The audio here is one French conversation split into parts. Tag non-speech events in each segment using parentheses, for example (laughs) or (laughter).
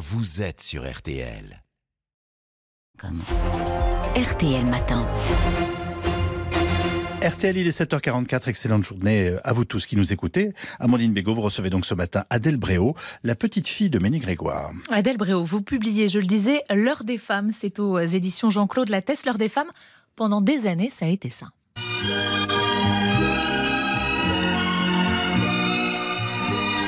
vous êtes sur RTL. RTL Matin. RTL, il est 7h44, excellente journée à vous tous qui nous écoutez. Amandine Bégaud, vous recevez donc ce matin Adèle Bréau, la petite fille de Ménie Grégoire. Adèle Bréau, vous publiez, je le disais, L'heure des femmes, c'est aux éditions Jean-Claude Lattès, L'heure des femmes. Pendant des années, ça a été ça.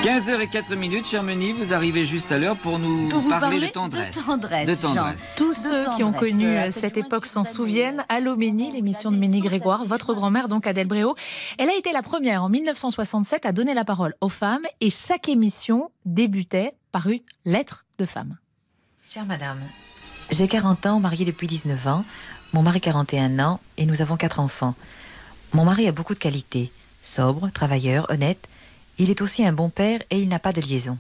15h04 minutes, cher Meni, vous arrivez juste à l'heure pour nous Pour parler, parler de tendresse. de tendresse, De Jean. tendresse. Tous De ceux qui ont connu euh, cette époque s'en souviennent. Allô Ménie, l'émission de Ménie Grégoire, votre grand-mère, donc Adèle Bréau. Elle a été la première en 1967 à donner la parole aux femmes et chaque émission débutait par une lettre de femme. Chère madame, j'ai 40 ans, mariée depuis 19 ans, mon mari 41 ans et nous avons quatre enfants. Mon mari a beaucoup de qualités. Sobre, travailleur, honnête. Il est aussi un bon père et il n'a pas de liaison.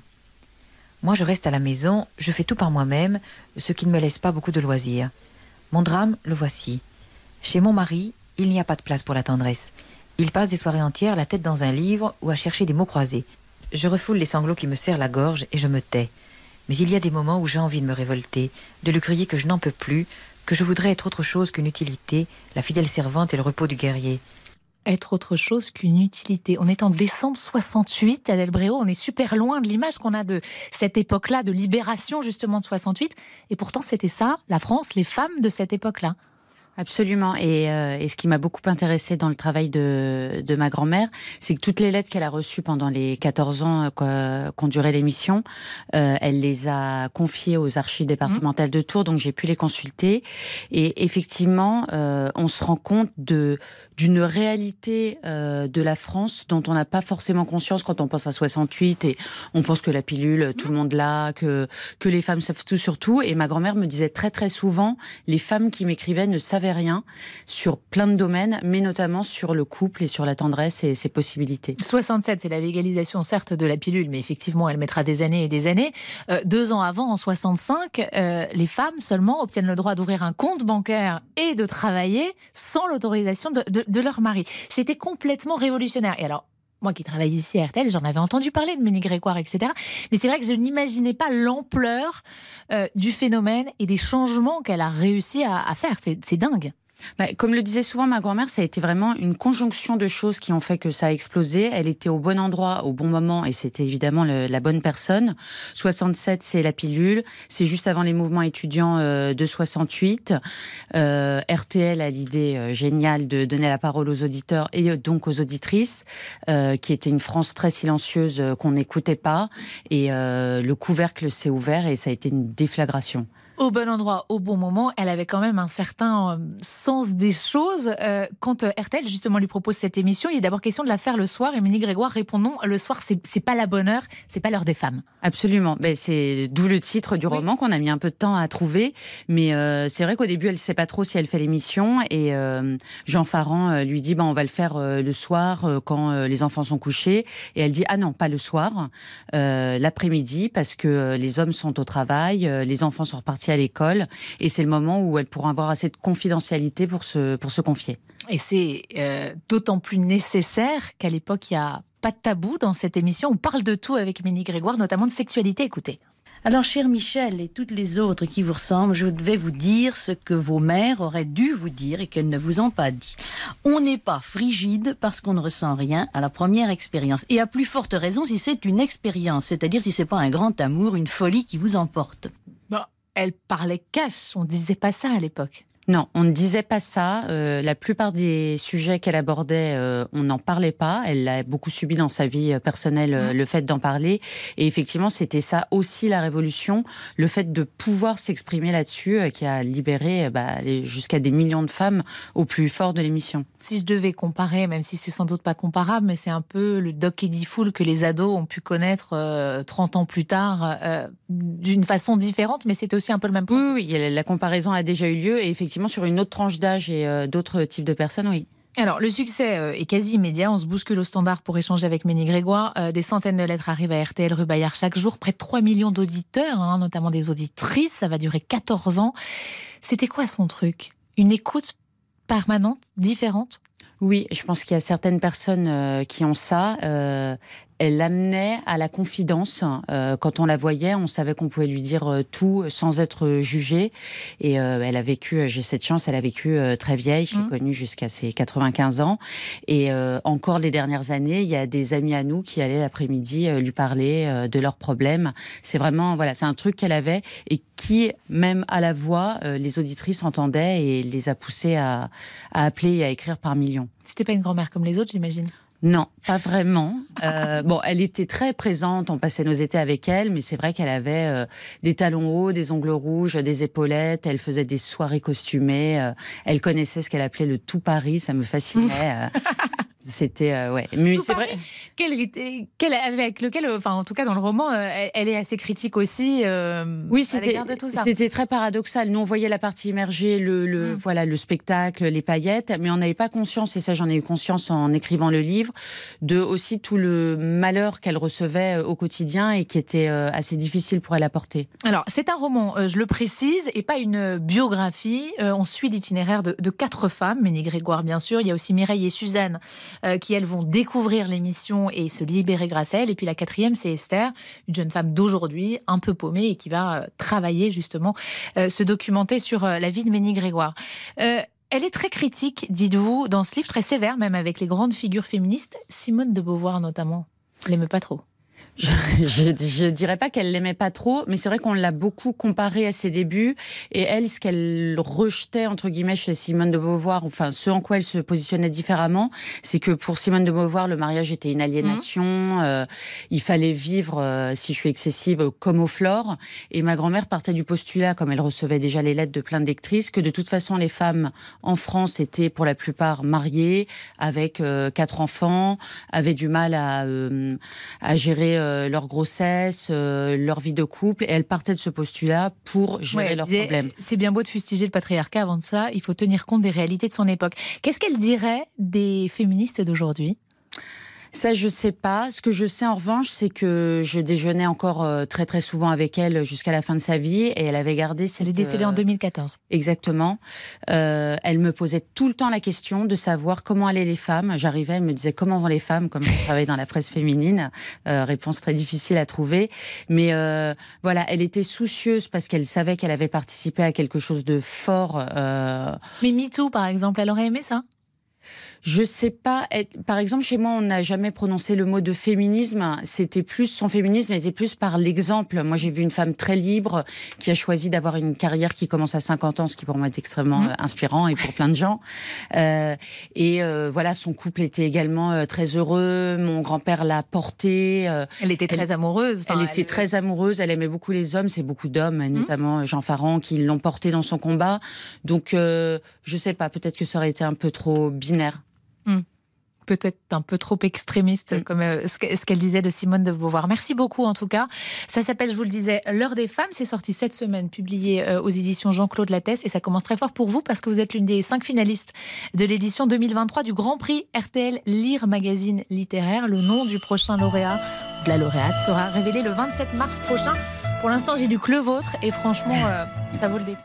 Moi, je reste à la maison, je fais tout par moi-même, ce qui ne me laisse pas beaucoup de loisirs. Mon drame, le voici. Chez mon mari, il n'y a pas de place pour la tendresse. Il passe des soirées entières la tête dans un livre ou à chercher des mots croisés. Je refoule les sanglots qui me serrent la gorge et je me tais. Mais il y a des moments où j'ai envie de me révolter, de lui crier que je n'en peux plus, que je voudrais être autre chose qu'une utilité, la fidèle servante et le repos du guerrier. Être autre chose qu'une utilité. On est en décembre 68, Adèle Bréau, on est super loin de l'image qu'on a de cette époque-là, de libération justement de 68. Et pourtant, c'était ça, la France, les femmes de cette époque-là. Absolument. Et, euh, et ce qui m'a beaucoup intéressé dans le travail de, de ma grand-mère, c'est que toutes les lettres qu'elle a reçues pendant les 14 ans euh, qu'ont duré l'émission, euh, elle les a confiées aux archives départementales de Tours, donc j'ai pu les consulter. Et effectivement, euh, on se rend compte de d'une réalité euh, de la France dont on n'a pas forcément conscience quand on pense à 68 et on pense que la pilule, tout le monde l'a, que que les femmes savent tout sur tout. Et ma grand-mère me disait très très souvent, les femmes qui m'écrivaient ne rien sur plein de domaines, mais notamment sur le couple et sur la tendresse et ses possibilités. 67, c'est la légalisation certes de la pilule, mais effectivement, elle mettra des années et des années. Euh, deux ans avant, en 65, euh, les femmes seulement obtiennent le droit d'ouvrir un compte bancaire et de travailler sans l'autorisation de, de- de leur mari. C'était complètement révolutionnaire. Et alors, moi qui travaille ici à RTL, j'en avais entendu parler de Ménie Grégoire, etc. Mais c'est vrai que je n'imaginais pas l'ampleur euh, du phénomène et des changements qu'elle a réussi à, à faire. C'est dingue. Bah, comme le disait souvent ma grand-mère, ça a été vraiment une conjonction de choses qui ont fait que ça a explosé. Elle était au bon endroit, au bon moment, et c'était évidemment la bonne personne. 67, c'est la pilule. C'est juste avant les mouvements étudiants euh, de 68. Euh, RTL a l'idée euh, géniale de donner la parole aux auditeurs et euh, donc aux auditrices, qui était une France très silencieuse qu'on n'écoutait pas. Et le couvercle s'est ouvert et ça a été une déflagration. Au bon endroit, au bon moment. Elle avait quand même un certain euh, sens des choses. Euh, quand euh, RTL justement lui propose cette émission, il est d'abord question de la faire le soir. Ménie Grégoire répond non, le soir c'est pas la bonne heure, c'est pas l'heure des femmes. Absolument. Ben, c'est d'où le titre du Oui. roman qu'on a mis un peu de temps à trouver. Mais euh, c'est vrai qu'au début, elle sait pas trop si elle fait l'émission. Et euh, Jean Farand euh, lui dit, ben, on va le faire euh, le soir euh, quand euh, les enfants sont couchés. Et elle dit, ah non, pas le soir, euh, l'après-midi, parce que euh, les hommes sont au travail, euh, les enfants sont repartis à l'école. Et c'est le moment où elle pourra avoir assez de confidentialité pour se, pour se confier. Et c'est euh, d'autant plus nécessaire qu'à l'époque, il n'y a pas de tabou dans cette émission. On parle de tout avec Ménie Grégoire, notamment de sexualité. Écoutez. Alors, cher Michel et toutes les autres qui vous ressemblent, je vais vous dire ce que vos mères auraient dû vous dire et qu'elles ne vous ont pas dit. On n'est pas frigide parce qu'on ne ressent rien à la première expérience. Et à plus forte raison si c'est une expérience, c'est-à-dire si c'est pas un grand amour, une folie qui vous emporte. Elle parlait cash, on disait pas ça à l'époque. Non, on ne disait pas ça. Euh, la plupart des sujets qu'elle abordait, euh, on n'en parlait pas. Elle l'a beaucoup subi dans sa vie euh, personnelle, euh, le fait d'en parler. Et effectivement, c'était ça aussi la révolution, le fait de pouvoir s'exprimer là-dessus, qui a libéré bah, jusqu'à des millions de femmes au plus fort de l'émission. Si je devais comparer, même si c'est sans doute pas comparable, mais c'est un peu le Doc Eddie Fool que les ados ont pu connaître euh, 30 ans plus tard d'une façon différente, mais c'était aussi un peu le même principe. oui, oui, la comparaison a déjà eu lieu. Et effectivement, sur une autre tranche d'âge et euh, d'autres types de personnes, oui. Alors, le succès euh, est quasi immédiat. On se bouscule au standard pour échanger avec Ménie Grégoire. Euh, des centaines de lettres arrivent à RTL rue Bayard chaque jour. Près de 3 millions d'auditeurs, hein, notamment des auditrices. Ça va durer 14 ans. C'était quoi son truc? Une écoute permanente, différente? Oui, je pense qu'il y a certaines personnes euh, qui ont ça. Euh, elle l'amenait à la confidence. Euh, quand on la voyait, on savait qu'on pouvait lui dire tout sans être jugé. Et elle a vécu, j'ai cette chance, elle a vécu très vieille. Je l'ai Mmh. connue jusqu'à ses 95 ans. Et encore les dernières années, il y a des amis à nous qui allaient l'après-midi lui parler de leurs problèmes. C'est vraiment, voilà, c'est un truc qu'elle avait et qui, même à la voix, les auditrices entendaient et les a poussées à, à appeler et à écrire par C'était pas une grand-mère comme les autres, j'imagine. Non, pas vraiment. Euh, (laughs) bon, elle était très présente. On passait nos étés avec elle, mais c'est vrai qu'elle avait euh, des talons hauts, des ongles rouges, des épaulettes. Elle faisait des soirées costumées. euh, elle connaissait ce qu'elle appelait le tout Paris. Ça me fascinait. (laughs) C'était euh, ouais. Mais c'est vrai. Paris Quel, était- quel- avec lequel, euh, enfin en tout cas dans le roman, euh, elle, est assez critique aussi. euh, Oui, c'était c'était très paradoxal. Nous, on voyait la partie immergée, le, le Mm. voilà, le spectacle, les paillettes, mais on n'avait pas conscience, et ça, j'en ai eu conscience en écrivant le livre, de aussi tout le malheur qu'elle recevait euh, au quotidien et qui était assez difficile pour elle à porter. Alors, c'est un roman, je le précise, et pas une biographie. On suit l'itinéraire de, de quatre femmes, Ménie Grégoire bien sûr. Il y a aussi Mireille et Suzanne euh, qui, elles, vont découvrir l'émission et se libérer grâce à elle. Et puis la quatrième, c'est Esther, une jeune femme d'aujourd'hui, un peu paumée et qui va euh, travailler justement, euh, se documenter sur la vie de Ménie Grégoire. Elle est très critique, dites-vous, dans ce livre, très sévère même avec les grandes figures féministes, Simone de Beauvoir notamment. Elle n'aime pas trop. (laughs) Je, je dirais pas qu'elle l'aimait pas trop, mais c'est vrai qu'on l'a beaucoup comparée à ses débuts. Et elle, ce qu'elle rejetait entre guillemets chez Simone de Beauvoir, enfin ce en quoi elle se positionnait différemment, c'est que pour Simone de Beauvoir, le mariage était une aliénation. euh, il fallait vivre, euh, si je suis excessive, comme au flore. Et ma grand-mère partait du postulat, comme elle recevait déjà les lettres de plein de lectrices, que de toute façon les femmes en France étaient pour la plupart mariées, avec euh, quatre enfants, avaient du mal à, à gérer euh, leur grossesse, euh, leur vie de couple, et elles partaient de ce postulat pour gérer Ouais, leurs disait, problèmes. C'est bien beau de fustiger le patriarcat avant de ça, il faut tenir compte des réalités de son époque. Qu'est-ce qu'elle dirait des féministes d'aujourd'hui? Ça, je sais pas. Ce que je sais en revanche, c'est que je déjeunais encore euh, très très souvent avec elle jusqu'à la fin de sa vie, et elle avait gardé cette. Elle est décédée en euh, 2014. Exactement. Euh, elle me posait tout le temps la question de savoir comment allaient les femmes. J'arrivais, elle me disait comment vont les femmes, comme je travaille dans la presse féminine? Euh, réponse très difficile à trouver. Mais euh, voilà, elle était soucieuse parce qu'elle savait qu'elle avait participé à quelque chose de fort. Euh, Mais MeToo, par exemple, elle aurait aimé ça? Je sais pas. elle- Par exemple, chez moi, on n'a jamais prononcé le mot de féminisme. C'était plus son féminisme était plus par l'exemple. Moi, j'ai vu une femme très libre qui a choisi d'avoir une carrière qui commence à 50 ans, ce qui pour moi est extrêmement Mhm. euh, inspirant et pour plein de gens. Euh, et euh, voilà, son couple était également euh, très heureux. Mon grand-père l'a porté. euh, Elle était très amoureuse. elle enfin, était très amoureuse, elle aimait beaucoup les hommes, c'est beaucoup d'hommes, notamment Jean Farand, qui l'ont porté dans son combat. Donc, euh, je sais pas, peut-être que ça aurait été un peu trop binaire. Peut-être un peu trop extrémiste, Mm. comme euh, ce que- ce qu'elle disait de Simone de Beauvoir. Merci beaucoup, en tout cas. Ça s'appelle, je vous le disais, L'heure des femmes. C'est sorti cette semaine, publié euh, aux éditions Jean-Claude Lattès. Et ça commence très fort pour vous parce que vous êtes l'une des cinq finalistes de l'édition 2023 du Grand Prix RTL Lire Magazine Littéraire. Le nom du prochain lauréat, de la lauréate, sera révélé le 27 mars prochain. Pour l'instant, j'ai lu que le vôtre et franchement, euh, ça vaut le détour.